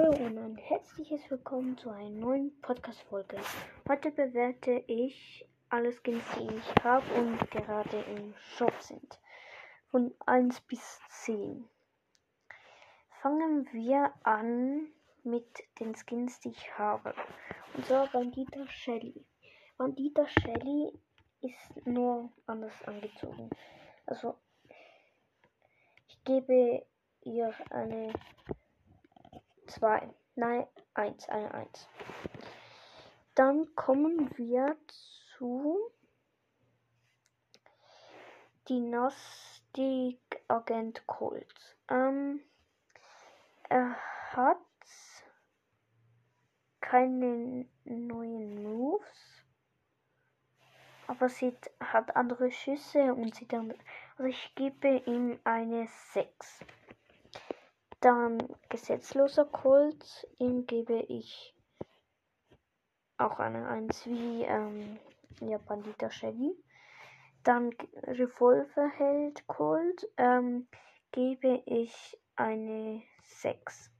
Hallo und ein herzliches Willkommen zu einer neuen Podcast-Folge. Heute bewerte ich alle Skins, die ich habe und gerade im Shop sind. Von 1 bis 10. Fangen wir an mit den Skins, die ich habe. Und zwar Bandita Shelly. Bandita Shelly ist nur anders angezogen. Also, ich gebe ihr eine 2. Nein, 1. Eine 1. Dann kommen wir zu Dynastic Agent Colt. Ähm, er hat keine neuen Moves, aber sieht, hat andere Schüsse und sieht dann, also ich gebe ihm eine 6. Dann gesetzloser Kult, ihm gebe ich auch eine 1 wie ähm, ja, Bandita Shelly. Dann Revolverheld Kult, ähm, gebe ich eine 6.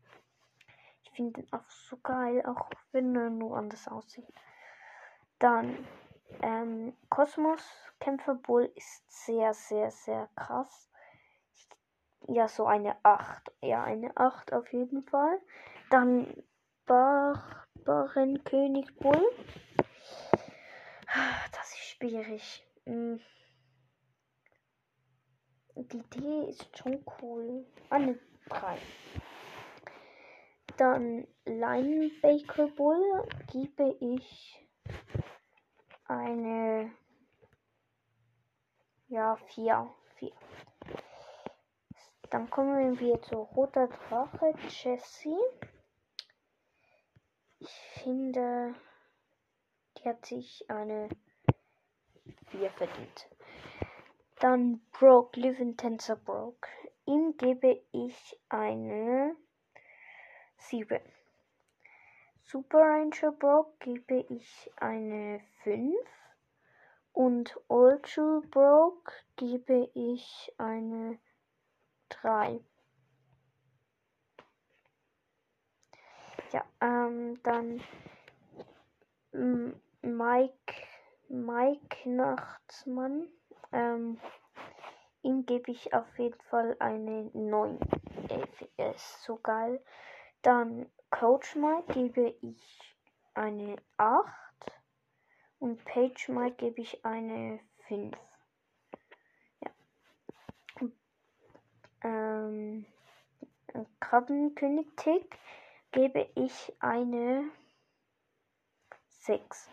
Ich finde ihn auch so geil, auch wenn er nur anders aussieht. Dann ähm, Kosmos Kämpfer Bull ist sehr, sehr, sehr krass ja, so eine 8. Ja, eine 8 auf jeden Fall. Dann Barbarenkönig Bull. Das ist schwierig. Hm. Die Idee ist schon cool. Eine 3. Dann Linebaker Bull gebe ich eine ja 4. 4. Dann kommen wir zu Roter Drache, Jessie. Ich finde, die hat sich eine 4 verdient. Dann Broke, Living Tensor Broke. Ihm gebe ich eine 7. Super Ranger Broke gebe ich eine 5. Und Old Broke gebe ich eine 7 drei. Ja, ähm, dann Mike, Mike Nachtsmann. Ähm, ihm gebe ich auf jeden Fall eine 9. Er ist so geil. Dann Coach Mike gebe ich eine 8. Und Page Mike gebe ich eine 5. ähm, Krabbenkönig Tick gebe ich eine 6.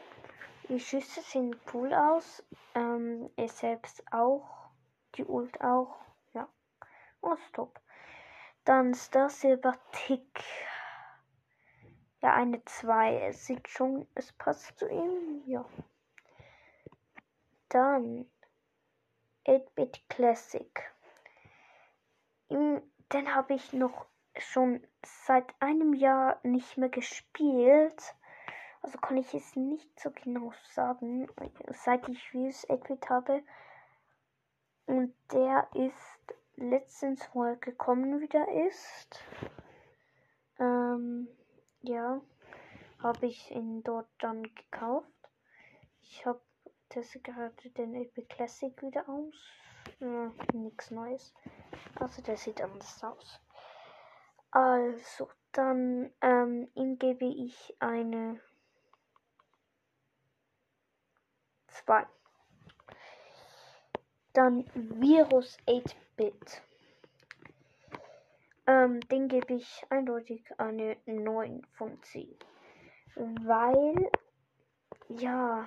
Die Schüsse sehen cool aus. Ähm, er selbst auch. Die Ult auch. Ja. Oh, stop. Dann Star Silver Tick. Ja, eine 2. Es sieht schon, es passt zu ihm. Ja. Dann 8-Bit Classic den habe ich noch schon seit einem Jahr nicht mehr gespielt. Also kann ich es nicht so genau sagen, seit ich Views 8 habe. Und der ist letztens, wo er gekommen wieder ist. Ähm, ja, habe ich ihn dort dann gekauft. Ich habe das gerade den Epic Classic wieder aus. Ja, nichts Neues. Also der sieht anders aus. Also, dann ähm, ihm gebe ich eine 2. Dann Virus 8-Bit. Ähm, den gebe ich eindeutig eine 9 von 10. Weil, ja,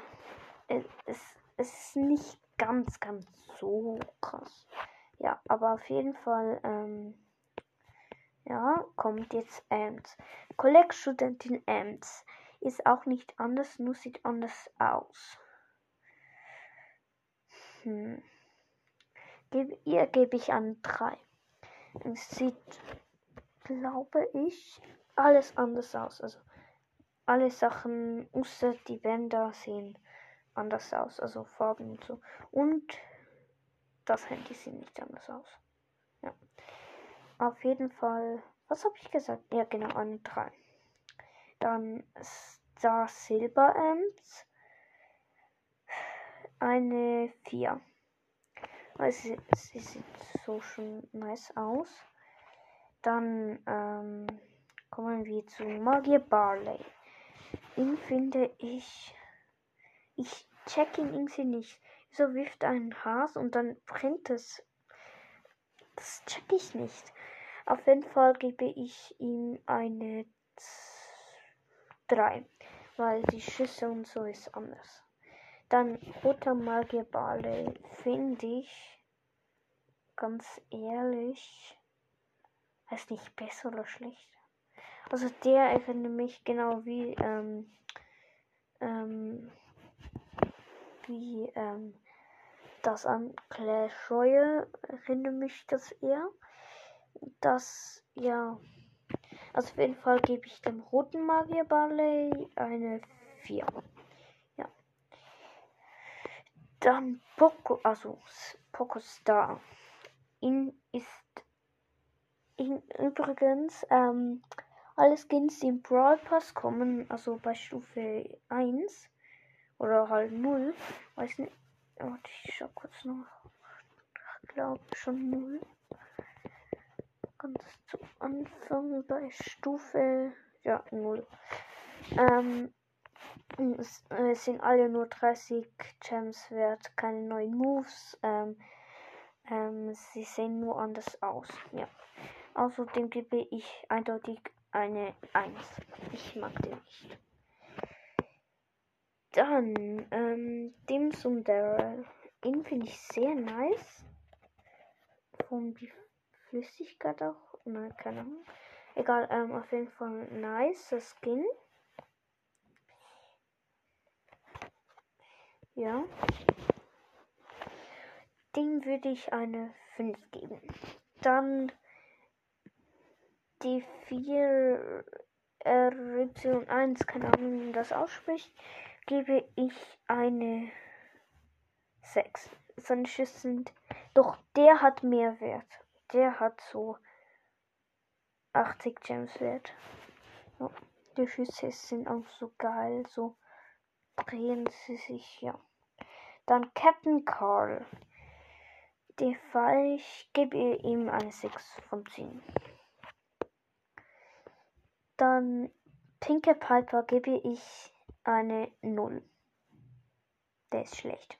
es, es ist nicht ganz, ganz so krass. Ja, aber auf jeden Fall, ähm, ja, kommt jetzt Ants. Collect-Studentin Ants ist auch nicht anders, nur sieht anders aus. Hm. Geb, ihr gebe ich an 3. Es sieht, glaube ich, alles anders aus. Also alle Sachen, außer die Bänder, sehen anders aus. Also Farben und so. Und das Handy sieht nicht anders aus. Ja. Auf jeden Fall Was habe ich gesagt? Ja, genau, eine 3. Dann Star Silber Amps. Eine 4. Sie, sie sieht so schon nice aus. Dann ähm, kommen wir zu Magier Barley. Ihn finde ich. Ich check ihn irgendwie nicht. So wirft ein Has und dann brennt es. Das check ich nicht. Auf jeden Fall gebe ich ihm eine 3. Weil die Schüsse und so ist anders. Dann roter Magier Barley finde ich ganz ehrlich ist nicht besser oder schlechter. Also der erinnert mich genau wie ähm, ähm, wie ähm, das an Clash Royale erinnert mich das eher. Das ja also auf jeden Fall gebe ich dem roten Magier Barley eine 4. Dann Poco, also Poco Star. In ist in, übrigens ähm, alle Skins, die im Brawl Pass kommen, also bei Stufe 1 oder halt 0, weiß nicht. Warte, ich schau kurz noch. Ich glaube schon 0. Ganz zu Anfang bei Stufe ja 0. Ähm, es, äh, sind alle nur 30 Gems wert, keine neuen Moves. Ähm, ähm, sie sehen nur anders aus. Ja. Außerdem gebe ich eindeutig eine 1. Ich mag den nicht. Dann, ähm, Dims und Daryl. Den finde ich sehr nice. Von die Flüssigkeit auch. Nein, keine Ahnung. Egal, ähm, auf jeden Fall nice, das Skin. Ja. Dem würde ich eine 5 geben. Dann die 4 RY1, keine Ahnung, wie man das ausspricht, gebe ich eine 6. Seine Schüsse sind. Doch der hat mehr Wert. Der hat so 80 Gems wert. Ja, die Schüsse sind auch so geil. So drehen sie sich, ja. Dann Captain Carl. Die Fall, ich gebe ihm eine 6 von 10. Dann Pinker Piper gebe ich eine 0. Der ist schlecht.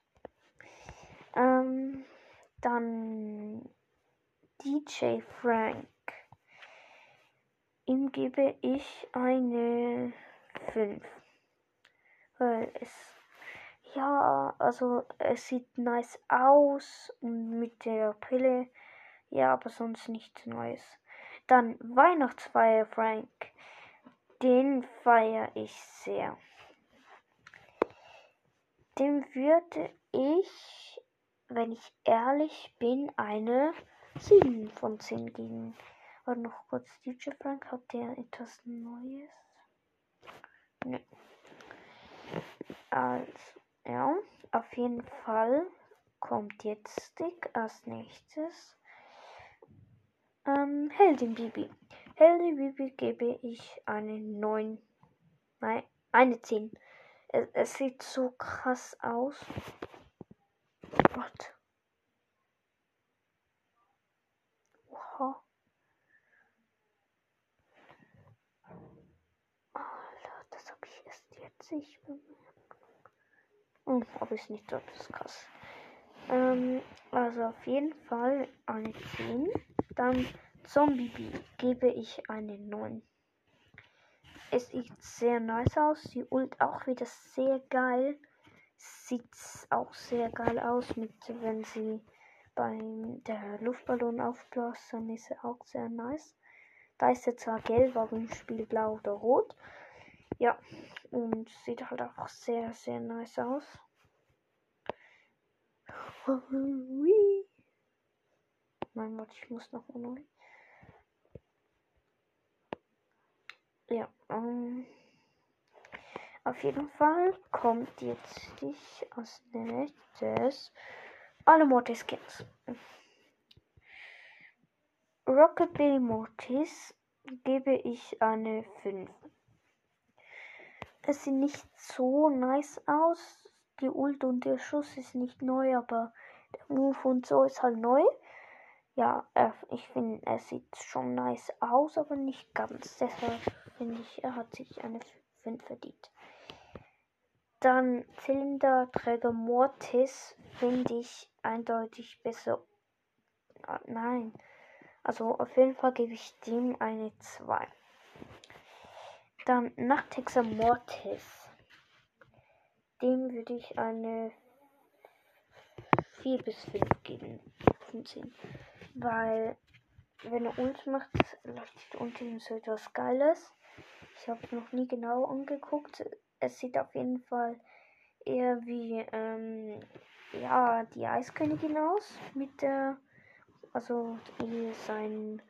Ähm, dann DJ Frank. Ihm gebe ich eine 5. Weil es ja, also es sieht nice aus mit der Brille. Ja, aber sonst nichts Neues. Dann Weihnachtsfeier Frank. Den feiere ich sehr. Dem würde ich, wenn ich ehrlich bin, eine 7 von 10 geben. Aber noch kurz, DJ Frank, hat der etwas Neues? Ne. Also, ja, auf jeden Fall kommt jetzt Stick als nächstes. Ähm, Heldin Bibi. Heldin Bibi gebe ich eine 9. Nein, eine 10. Es, es sieht so krass aus. Gott. Oha. Alter, das habe ich erst jetzt nicht bemerkt. Hm, aber ist nicht so krass. Ähm, also auf jeden Fall eine 10. Dann Zombie Bee gebe ich eine 9. Es sieht sehr nice aus. Die Ult auch wieder sehr geil. Sieht auch sehr geil aus, mit wenn sie beim der Luftballon aufbläst, dann ist er auch sehr nice. Da ist er zwar gelb, aber im Spiel blau oder rot. Ja, und sieht halt auch sehr, sehr nice aus. Mein Gott, ich muss noch neu. Ja, ähm, auf jeden Fall kommt jetzt dich als nächstes alle Mortis Skins. Rockabilly Mortis gebe ich eine 5. Es sieht nicht so nice aus. Die Ult und der Schuss ist nicht neu, aber der Move und so ist halt neu. Ja, äh, ich finde, er sieht schon nice aus, aber nicht ganz. Deshalb finde ich, er hat sich eine 5 verdient. Dann Zylinderträger Mortis finde ich eindeutig besser. Ah, nein. Also auf jeden Fall gebe ich dem eine 2. Dann Nachthexer Mortis. Dem würde ich eine 4 bis 5 geben. 15. Weil, wenn er Ult macht, leuchtet unter ihm so etwas Geiles. Ich habe noch nie genau angeguckt. Es sieht auf jeden Fall eher wie, ähm, ja, die Eiskönigin aus. Mit der, also sein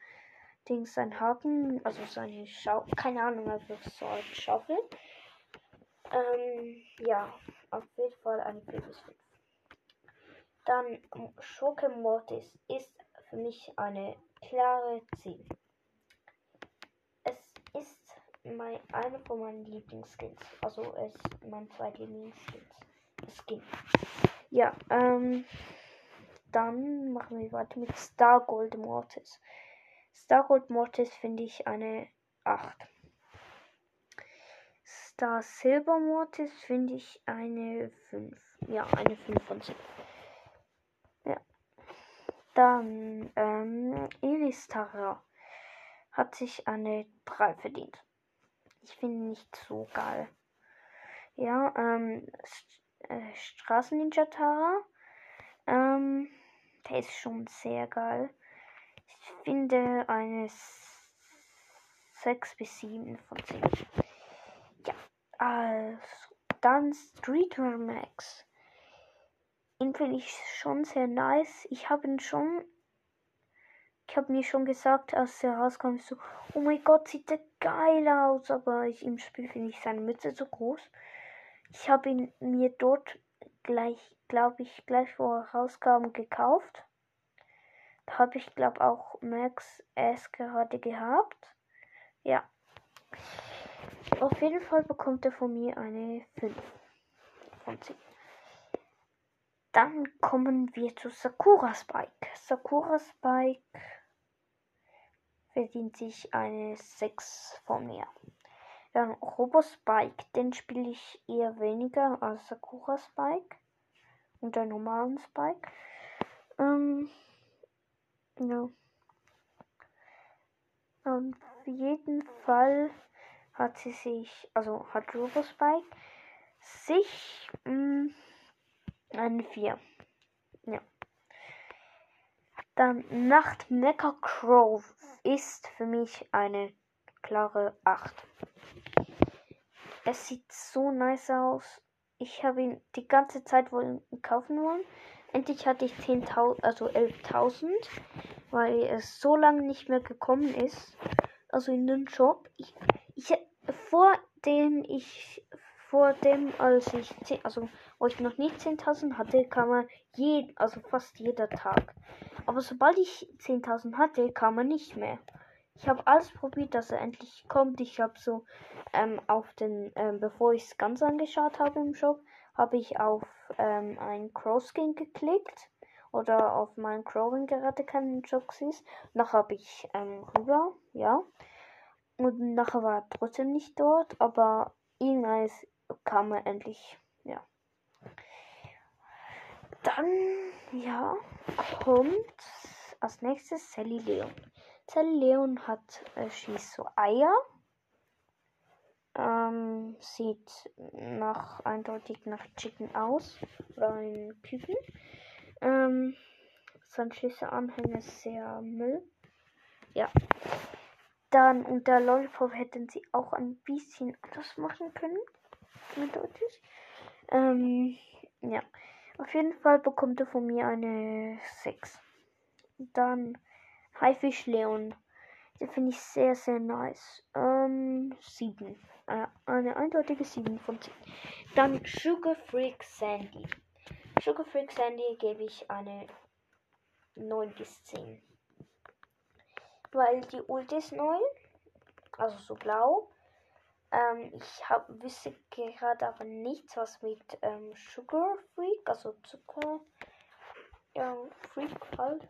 Ding, sein Haken, also seine Schau, keine Ahnung, einfach so eine Schaufel. Ähm, ja, auf jeden Fall eine 4 bis 5. Dann Schurke Mortis ist für mich eine klare 10. Es ist mein, eine von meinen Lieblingsskins. Also es ist mein zweitlieblingsskins. Skin. Ja, ähm, dann machen wir weiter mit Star Gold Mortis. Stargold Mortis finde ich eine 8. Star Silver Mortis finde ich eine 5. Ja, eine 5 von 10. Ja. Dann ähm, Iris Tara hat sich eine 3 verdient. Ich finde nicht so geil. Ja, ähm, äh, Straßenninja Tara. Ähm, der ist schon sehr geil. Finde eine 6 bis 7 von 10. Ja, also dann Streetwear Max. Ihn finde ich schon sehr nice. Ich habe ihn schon. Ich habe mir schon gesagt, als er rauskam, so, oh mein Gott, sieht der geil aus. Aber ich, im Spiel finde ich seine Mütze so groß. Ich habe ihn mir dort gleich, glaube ich, gleich vor rauskam, gekauft habe ich glaube auch Max S gerade gehabt. Ja. Auf jeden Fall bekommt er von mir eine 5 von 10. Dann kommen wir zu Sakura Spike. Sakura Spike verdient sich eine 6 von mir. Dann Robo Spike, den spiele ich eher weniger als Sakura Spike und der normalen Spike. Ähm, ja. Auf jeden Fall hat sie sich, also hat Robospike sich mh, mm, eine 4. Ja. Dann Nacht Mecha Crow ist für mich eine klare 8. Es sieht so nice aus. Ich habe ihn die ganze Zeit wohl kaufen wollen. Endlich hatte ich 10.000, also 11.000, weil es so lange nicht mehr gekommen ist. Also in den Shop. Ich, ich, vor dem ich, vor dem, als ich, 10, also wo ich noch nicht 10.000 hatte, kam man jeden, also fast jeder Tag. Aber sobald ich 10.000 hatte, kam er nicht mehr. Ich habe alles probiert, dass er endlich kommt. Ich habe so ähm, auf den, ähm, bevor ich es ganz angeschaut habe im Shop, habe ich auf ähm, ein Crow-Skin geklickt oder auf mein Crow, wenn gerade kein Jokes ist. Nachher habe ich ähm, rüber, ja. Und nachher war er trotzdem nicht dort, aber irgendwann kam er endlich, ja. Dann, ja, kommt als nächstes Sally Leon. Sally Leon hat, äh, schießt so Eier ähm, sieht nach eindeutig nach Chicken aus. Oder ein Küken. Ähm, sein Schlüsselanhänger ist sehr Müll. Ja. Dann unter Lollipop hätten sie auch ein bisschen anders machen können. Eindeutig. Ähm, ja. Auf jeden Fall bekommt er von mir eine 6. Dann Haifisch Leon. Den finde ich sehr, sehr nice. Ähm, 7. Äh, eine eindeutige 7 von 10. Dann Sugar Freak Sandy. Sugar Freak Sandy gebe ich eine 9 bis 10. Weil die Ult ist neu. Also so blau. Ähm, ich hab, wüsste gerade aber nichts, was mit ähm, Sugar Freak, also Zucker ja, Freak halt,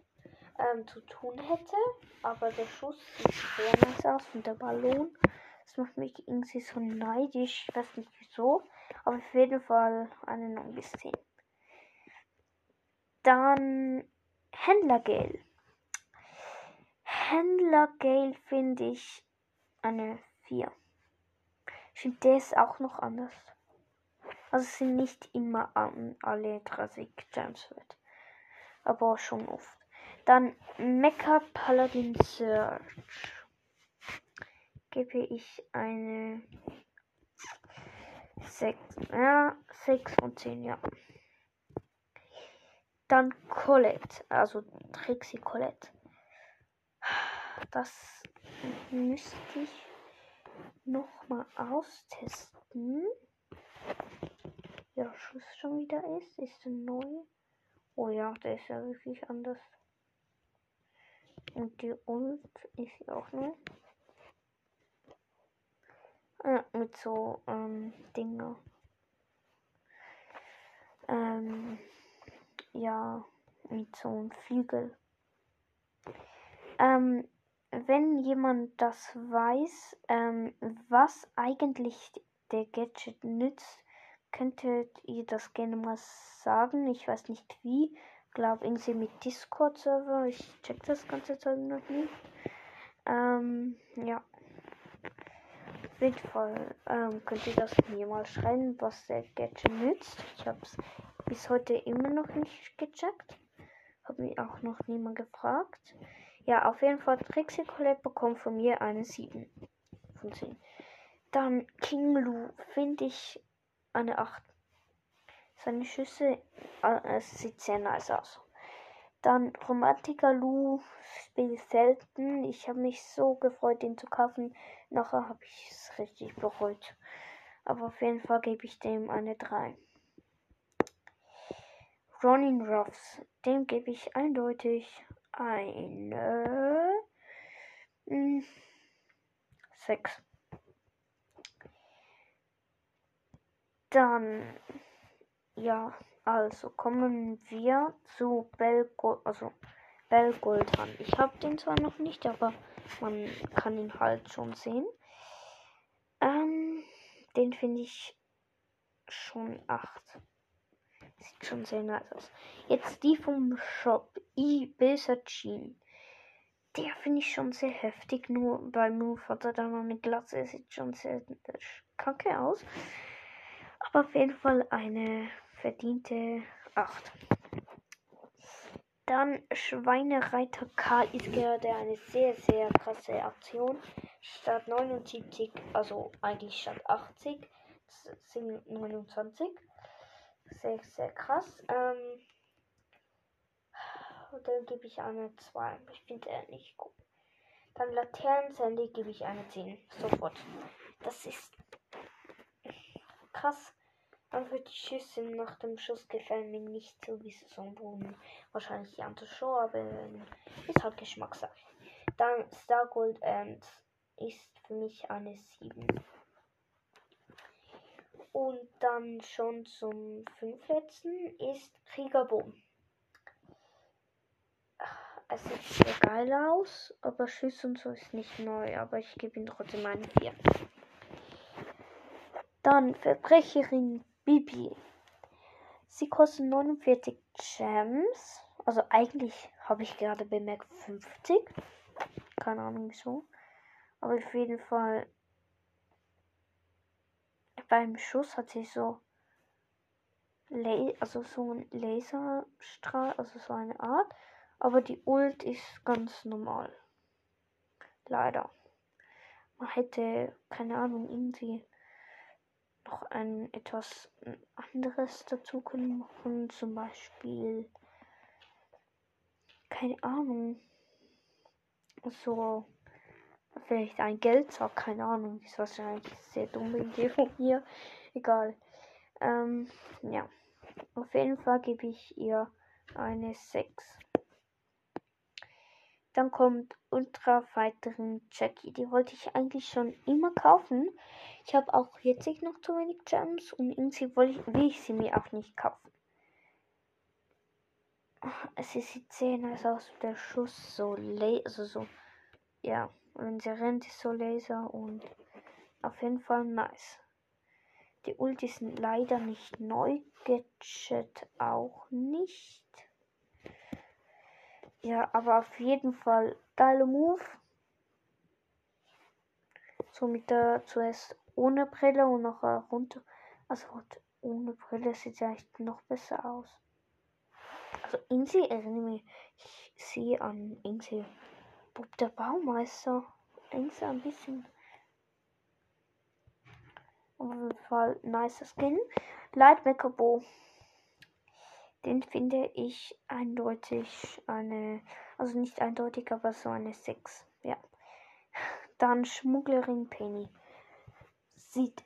ähm, zu tun hätte. Aber der Schuss sieht sehr nice aus und der Ballon. Das macht mich irgendwie so neidisch. Ich weiß nicht wieso. Aber auf jeden Fall eine 9 bis 10. Dann Händlergel. Händlergel finde ich eine 4. Ich finde der auch noch anders. Also es sind nicht immer an alle 30 Gems wert. Aber schon oft. Dann Mecha Paladin Search. Gebe ich eine 6. Ja, 6 von 10, ja. Dann Colette, also Trixie Colette. Das müsste ich noch mal austesten. Ja, Schuss schon wieder ist. Ist der neu? Oh ja, der ist ja wirklich anders. Und die Ult ist ja auch neu. Ja, mit so ähm, Dinger. Ähm, ja, mit so einem Flügel. Ähm, wenn jemand das weiß, ähm, was eigentlich der Gadget nützt, könntet ihr das gerne mal sagen. Ich weiß nicht wie. Glaube irgendwie mit Discord-Server. Ich check das ganze Zeug noch nicht. Ähm, ja. Fall ähm, könnt ihr das mir mal schreiben, was der Gadget nützt. Ich habe es bis heute immer noch nicht gecheckt. Habe mich auch noch niemand gefragt. Ja, auf jeden Fall Trixie Colette bekommt von mir eine 7 von 10. Dann King Lu finde ich eine 8. Seine Schüsse äh, es sieht sehr nice aus. Dann Romantiker Lu spielt selten. Ich habe mich so gefreut, den zu kaufen. Nachher habe ich es richtig bereut. Aber auf jeden Fall gebe ich dem eine 3. Ronin Ruffs, dem gebe ich eindeutig eine 6. Hm, Dann, ja, also kommen wir zu Belgold, also Belgoldan. Ich habe den zwar noch nicht, aber man kann ihn halt schon sehen. Ähm, den finde ich schon 8. Sieht schon sehr nice aus. Jetzt die vom Shop. Ibisacin. Der finde ich schon sehr heftig. Nur bei Move hat er da mal eine Glatze. Sieht schon sehr kacke aus. Aber auf jeden Fall eine verdiente 8. Dann Schweinereiter Karl ist gerade eine sehr, sehr krasse Aktion. Statt 79, also eigentlich statt 80, sind 29. Sehr, sehr krass. Ähm, dann gebe ich eine 2. Ich finde er nicht gut. Dann Laternensandy gebe ich eine 10. Sofort. Das ist krass. Aber die Schüsse nach dem Schuss gefallen mir nicht so wie Saisonboden. Wahrscheinlich die andere Show, aber ist halt Geschmackssache. Dann Stargold Ant ist für mich eine 7. Und dann schon zum fünfletzten ist Kriegerboom. Es sieht sehr geil aus, aber Schüsse und so ist nicht neu, aber ich gebe ihm trotzdem eine 4. Dann Verbrecherin Bibi. Sie kostet 49 Gems. Also eigentlich habe ich gerade bemerkt 50. Keine Ahnung wieso. Aber auf jeden Fall beim Schuss hat sie so also so ein Laserstrahl, also so eine Art. Aber die Ult ist ganz normal. Leider. Man hätte, keine Ahnung, irgendwie noch ein etwas anderes dazu können machen. Zum Beispiel, keine Ahnung, so vielleicht ein Geldsack, keine Ahnung, ist wahrscheinlich eine sehr dumme Idee von mir. Egal. Ähm, ja. Auf jeden Fall gebe ich ihr eine 6. Dann kommt Ultra Fighterin Jackie. Die wollte ich eigentlich schon immer kaufen. Ich habe auch jetzt noch zu wenig Gems und irgendwie will ich sie mir auch nicht kaufen. Es sieht sehr nice aus, der Schuss so also so, ja, wenn sie rennt, ist so Laser und auf jeden Fall nice. Die Ulti sind leider nicht neu, Gadget auch nicht. Ja, aber auf jeden Fall geile Move. So mit der zuerst ohne Brille und noch runter. Also ohne Brille sieht ja echt noch besser aus. Also Insi erinnert mich sie an Insi. Bob der Baumeister. Insi ein bisschen. Auf jeden Fall nice Skin. Lightmaker Bo. Den finde ich eindeutig eine, also nicht eindeutig, aber so eine 6. Ja. Dann Schmugglerin Penny. Sieht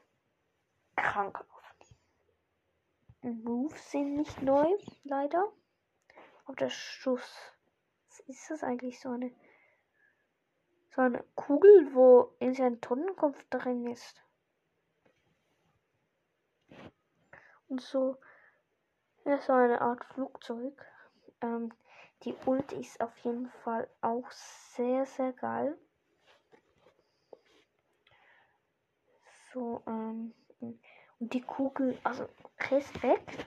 krank aus. Moves sind nicht neu, leider. Aber der Schuss. Was ist das eigentlich so eine? So eine Kugel, wo in seinem Tonnenkopf drin ist. Und so. Ja, so eine Art Flugzeug. Ähm, die Ult ist auf jeden Fall auch sehr, sehr geil. So, ähm, und die Kugel, also Respekt.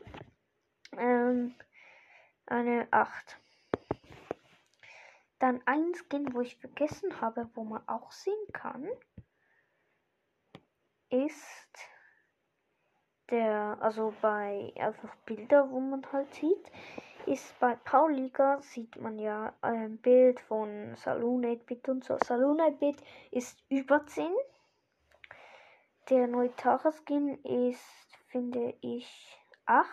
Ähm, eine 8. Dann ein Skin, wo ich vergessen habe, wo man auch sehen kann, ist der, also bei einfach Bilder, wo man halt sieht, ist bei Pauliga sieht man ja ein Bild von Saloon 8-Bit und so. Saloon 8-Bit ist über 10. Der neue Tara Skin ist, finde ich, 8.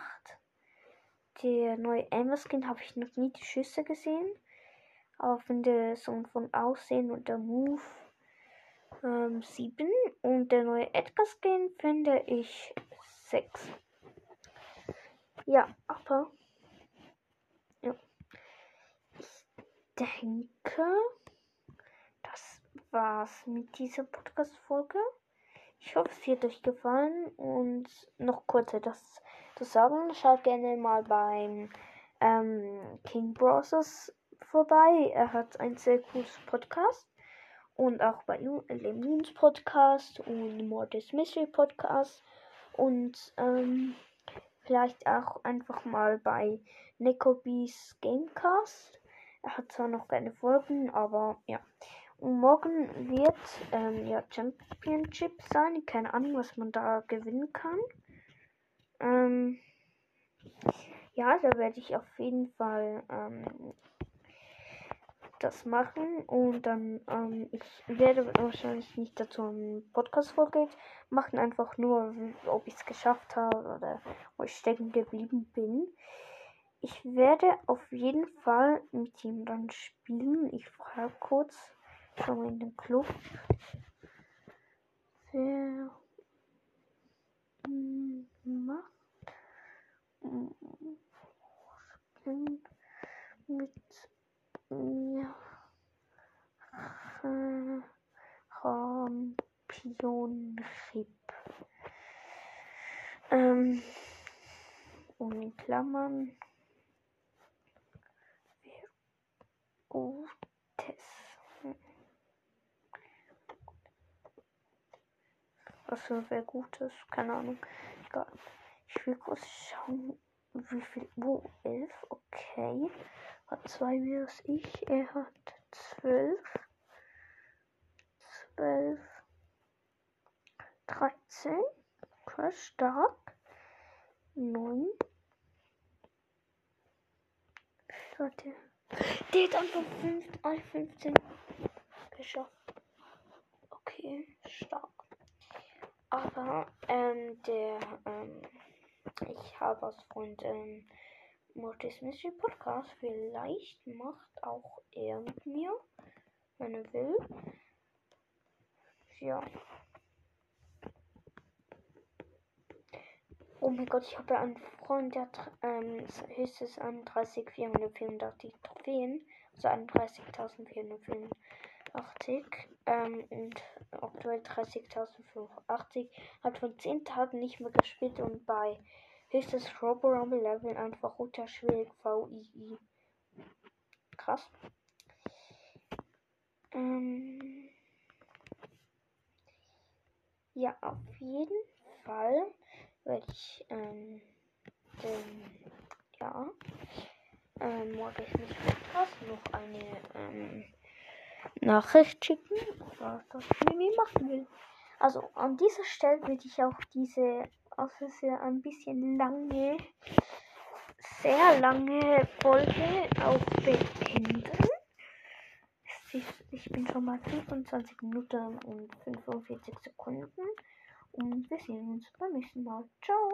Der neue Emma Skin habe ich noch nie die Schüsse gesehen. Aber finde so von Aussehen und der Move ähm, 7. Und der neue Edgar Skin finde ich 6. Ja, aber ja. ich denke, das war's mit dieser Podcast-Folge. Ich hoffe, es hat euch gefallen und noch kurz etwas zu sagen. Schaut gerne mal beim ähm, King Browsers vorbei. Er hat ein sehr cooles Podcast und auch bei Lemons Podcast und Mortis Mystery Podcast und ähm, vielleicht auch einfach mal bei Nicobys Gamecast. Er hat zwar noch keine Folgen, aber ja. Morgen wird ähm, ja Championship sein. Keine Ahnung, was man da gewinnen kann. Ähm, ja, da werde ich auf jeden Fall ähm, das machen und dann, ähm, ich werde wahrscheinlich nicht dazu eine Podcast-Folge machen, einfach nur, ob ich es geschafft habe oder wo ich stecken geblieben bin. Ich werde auf jeden Fall mit ihm dann spielen. Ich frage kurz schon in den Club. Wer macht mit ja. Championship. Ähm, in Klammern. Gutes. Was für wer Gutes? Keine Ahnung. Egal. Ich will kurz schauen, wie viel. Wo? 11? Okay hat zwei mehr als ich. Er hat zwölf. Zwölf. Dreizehn. Crash stark. Neun. Warte. Der hat einfach fünf, alle 15 geschafft. Okay, stark. Aber ähm, der ähm, ich habe als Freund ähm, Mortis Mystery Podcast. Vielleicht macht auch er mit mir, wenn er will. Ja. Oh mein Gott, ich habe ja einen Freund, der ähm, höchstens 31, 484 Trophäen, also 31.485 ähm, und aktuell 30.085. Hat von 10 Tagen nicht mehr gespielt und bei höchstes Robo Rumble Level einfach unterschwellig VII. Krass. Ähm ja, auf jeden Fall werde ich ähm, den, ja, ähm, morgen ich nicht Podcast noch eine ähm, Nachricht schicken, was das Mimi machen will. Also an dieser Stelle würde ich auch diese, sehr ein bisschen lange, sehr lange Folge auch beenden. Ich bin schon mal 25 Minuten und 45 Sekunden. Und wir sehen uns beim nächsten Mal. Ciao.